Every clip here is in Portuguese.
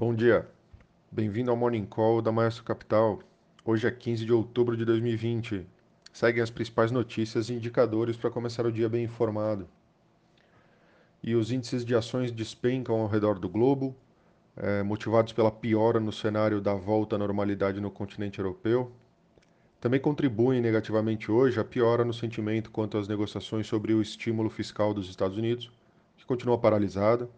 Bom dia, bem-vindo ao Morning Call da Maestro Capital. Hoje é 15 de outubro de 2020. Seguem as principais notícias e indicadores para começar o dia bem informado. E os índices de ações despencam ao redor do globo, é, motivados pela piora no cenário da volta à normalidade no continente europeu. Também contribuem negativamente hoje a piora no sentimento quanto às negociações sobre o estímulo fiscal dos Estados Unidos, que continua paralisada,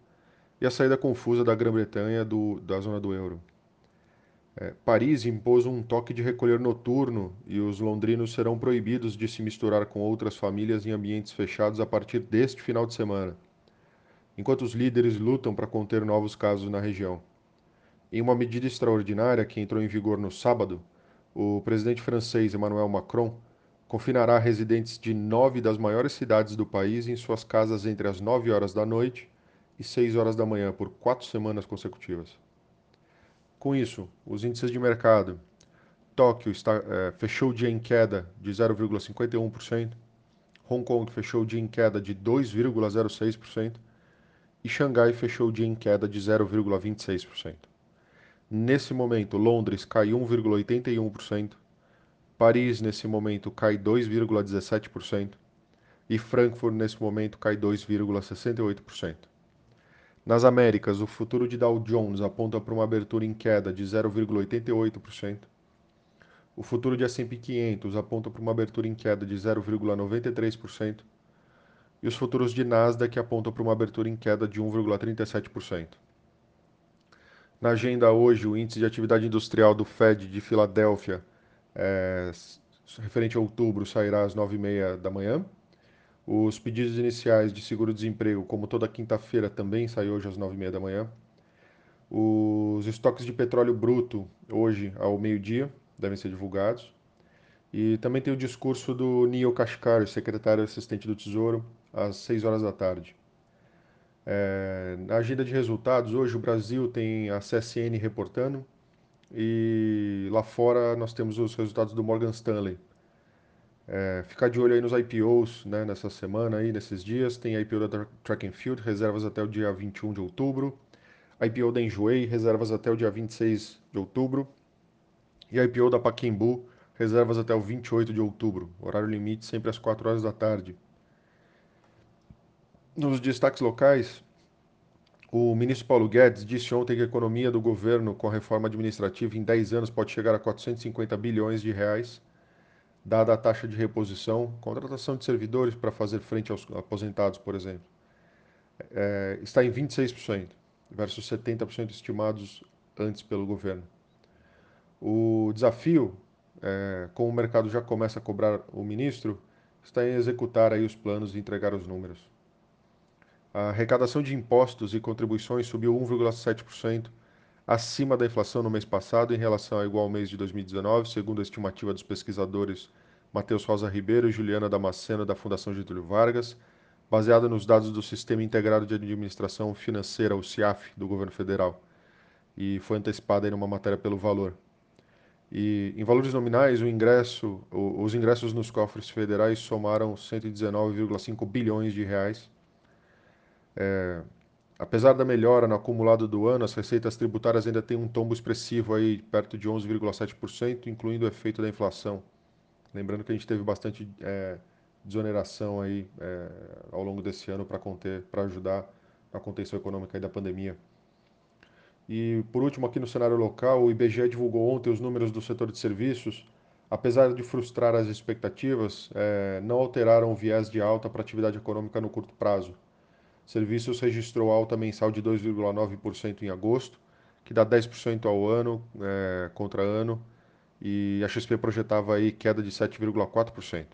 e a saída confusa da Grã-Bretanha da zona do euro. É, Paris impôs um toque de recolher noturno e os londrinos serão proibidos de se misturar com outras famílias em ambientes fechados a partir deste final de semana enquanto os líderes lutam para conter novos casos na região. Em uma medida extraordinária que entrou em vigor no sábado, o presidente francês Emmanuel Macron confinará residentes de nove das maiores cidades do país em suas casas entre as nove horas da noite e seis horas da manhã por quatro semanas consecutivas. Com isso, os índices de mercado. Tóquio está, é, fechou o dia em queda de 0,51%, Hong Kong fechou o dia em queda de 2,06%, e Xangai fechou o dia em queda de 0,26%. Nesse momento, Londres cai 1,81%, Paris nesse momento cai 2,17% e Frankfurt nesse momento cai 2,68%. Nas Américas, o futuro de Dow Jones aponta para uma abertura em queda de 0,88%. O futuro de S&P 500 aponta para uma abertura em queda de 0,93% e os futuros de Nasdaq apontam para uma abertura em queda de 1,37%. Na agenda hoje, o índice de atividade industrial do Fed de Filadélfia, é, referente a outubro, sairá às 9h30 da manhã. Os pedidos iniciais de seguro-desemprego, como toda quinta-feira, também saem hoje às 9h30 da manhã. Os estoques de petróleo bruto, hoje ao meio-dia, devem ser divulgados. E também tem o discurso do Neil Kashkari, secretário assistente do Tesouro, às 6 horas da tarde. É, na agenda de resultados, hoje o Brasil tem a CSN reportando e lá fora nós temos os resultados do Morgan Stanley. É, ficar de olho aí nos IPOs né, nessa semana, aí, nesses dias. Tem IPO da Track and Field, reservas até o dia 21 de outubro. IPO da Enjoei, reservas até o dia 26 de outubro. E IPO da Paquembu, reservas até o 28 de outubro. Horário limite sempre às 4 horas da tarde. Nos destaques locais, o ministro Paulo Guedes disse ontem que a economia do governo com a reforma administrativa em 10 anos pode chegar a 450 bilhões de reais, dada a taxa de reposição, contratação de servidores para fazer frente aos aposentados, por exemplo. É, está em 26%, versus 70% estimados antes pelo governo. O desafio, é, como o mercado já começa a cobrar o ministro, está em executar aí os planos e entregar os números. A arrecadação de impostos e contribuições subiu 1,7%, acima da inflação no mês passado em relação ao igual mês de 2019, segundo a estimativa dos pesquisadores Matheus Rosa Ribeiro e Juliana Damasceno da Fundação Getúlio Vargas, baseada nos dados do Sistema Integrado de Administração Financeira, o CIAF, do governo federal, e foi antecipada em uma matéria pelo valor. E em valores nominais, ingresso, os ingressos nos cofres federais somaram 119,5 bilhões de reais, é, apesar da melhora no acumulado do ano, as receitas tributárias ainda têm um tombo expressivo aí, perto de 11,7%, incluindo o efeito da inflação. Lembrando que a gente teve bastante é, desoneração aí é, ao longo desse ano para conter, para ajudar na contenção econômica da pandemia. E por último, aqui no cenário local, o IBGE divulgou ontem os números do setor de serviços. Apesar de frustrar as expectativas, é, não alteraram o viés de alta para a atividade econômica no curto prazo. Serviços registrou alta mensal de 2,9% em agosto, que dá 10% ao ano é, contra ano, e a XP projetava aí queda de 7,4%.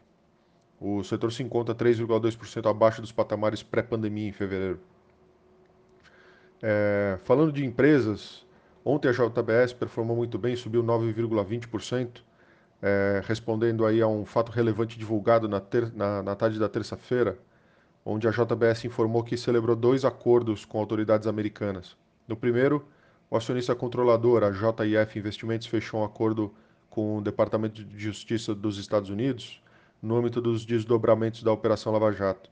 O setor se encontra 3,2% abaixo dos patamares pré-pandemia em fevereiro. É, falando de empresas, ontem a JBS performou muito bem, subiu 9,20%, é, respondendo aí a um fato relevante divulgado na, ter, na, na tarde da terça-feira, onde a JBS informou que celebrou dois acordos com autoridades americanas. No primeiro, o acionista controlador, a JIF Investimentos, fechou um acordo com o Departamento de Justiça dos Estados Unidos no âmbito dos desdobramentos da Operação Lava Jato.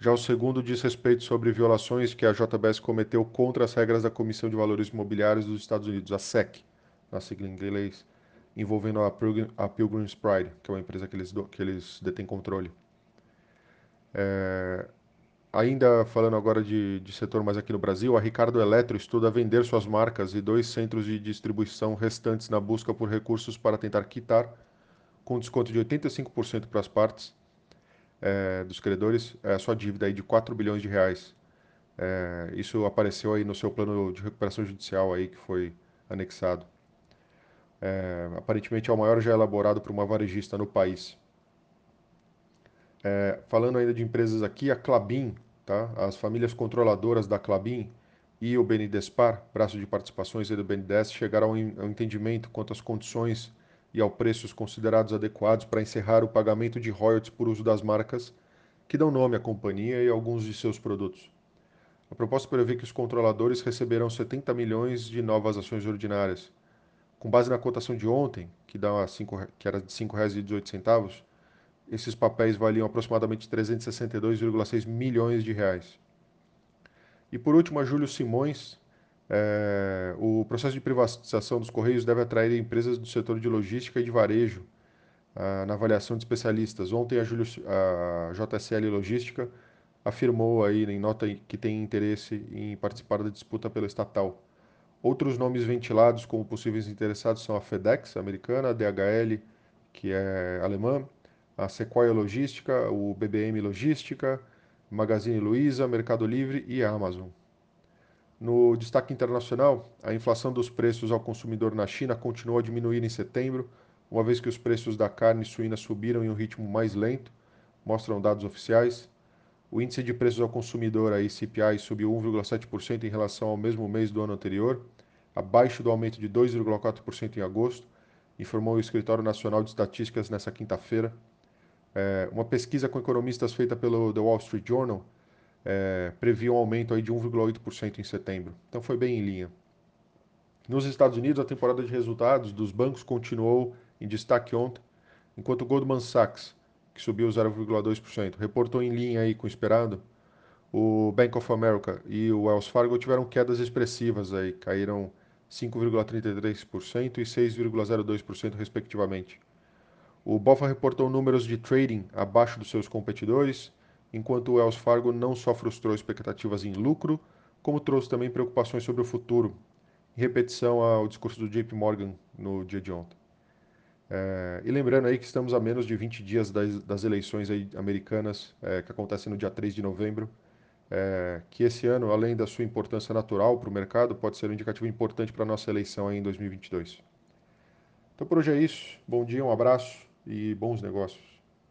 Já o segundo diz respeito sobre violações que a JBS cometeu contra as regras da Comissão de Valores Imobiliários dos Estados Unidos, a SEC, na sigla em inglês, envolvendo a, Pilgrim, a Pilgrim's Pride, que é uma empresa que eles, que eles detêm controle. É, ainda falando agora de, de setor mais aqui no Brasil, a Ricardo Eletro estuda vender suas marcas e dois centros de distribuição restantes na busca por recursos para tentar quitar, com desconto de 85% para as partes é, dos credores, é, a sua dívida aí de 4 bilhões de reais. É, isso apareceu aí no seu plano de recuperação judicial aí que foi anexado. É, aparentemente é o maior já elaborado por uma varejista no país. É, falando ainda de empresas aqui, a Clabin, tá? as famílias controladoras da Clabin e o BNDESPAR, braço de participações do BNDES, chegaram ao entendimento quanto às condições e ao preços considerados adequados para encerrar o pagamento de royalties por uso das marcas que dão nome à companhia e alguns de seus produtos. A proposta prevê que os controladores receberão 70 milhões de novas ações ordinárias. Com base na cotação de ontem, que, dá 5, que era de R$ 5,18, esses papéis valiam aproximadamente 362,6 milhões de reais. E por último, a Júlio Simões. É, o processo de privatização dos Correios deve atrair empresas do setor de logística e de varejo ah, na avaliação de especialistas. Ontem a, Julio, a JSL Logística afirmou aí em nota que tem interesse em participar da disputa pela estatal. Outros nomes ventilados como possíveis interessados são a FedEx, americana, a DHL, que é alemã, a Sequoia Logística, o BBM Logística, Magazine Luiza, Mercado Livre e Amazon. No destaque internacional, a inflação dos preços ao consumidor na China continuou a diminuir em setembro, uma vez que os preços da carne suína subiram em um ritmo mais lento, mostram dados oficiais. O índice de preços ao consumidor, a ICPI, subiu 1,7% em relação ao mesmo mês do ano anterior, abaixo do aumento de 2,4% em agosto, informou o Escritório Nacional de Estatísticas nesta quinta-feira. É, uma pesquisa com economistas feita pelo The Wall Street Journal é, previa um aumento aí de 1,8% em setembro. Então foi bem em linha. Nos Estados Unidos, a temporada de resultados dos bancos continuou em destaque ontem, enquanto o Goldman Sachs, que subiu 0,2%, reportou em linha aí com o esperado. O Bank of America e o Wells Fargo tiveram quedas expressivas aí, caíram 5,33% e 6,02% respectivamente. O Bofa reportou números de trading abaixo dos seus competidores, enquanto o Wells Fargo não só frustrou expectativas em lucro, como trouxe também preocupações sobre o futuro, em repetição ao discurso do JP Morgan no dia de ontem. É, e lembrando aí que estamos a menos de 20 dias das, das eleições americanas, é, que acontecem no dia 3 de novembro, é, que esse ano, além da sua importância natural para o mercado, pode ser um indicativo importante para a nossa eleição em 2022. Então por hoje é isso. Bom dia, um abraço e bons negócios.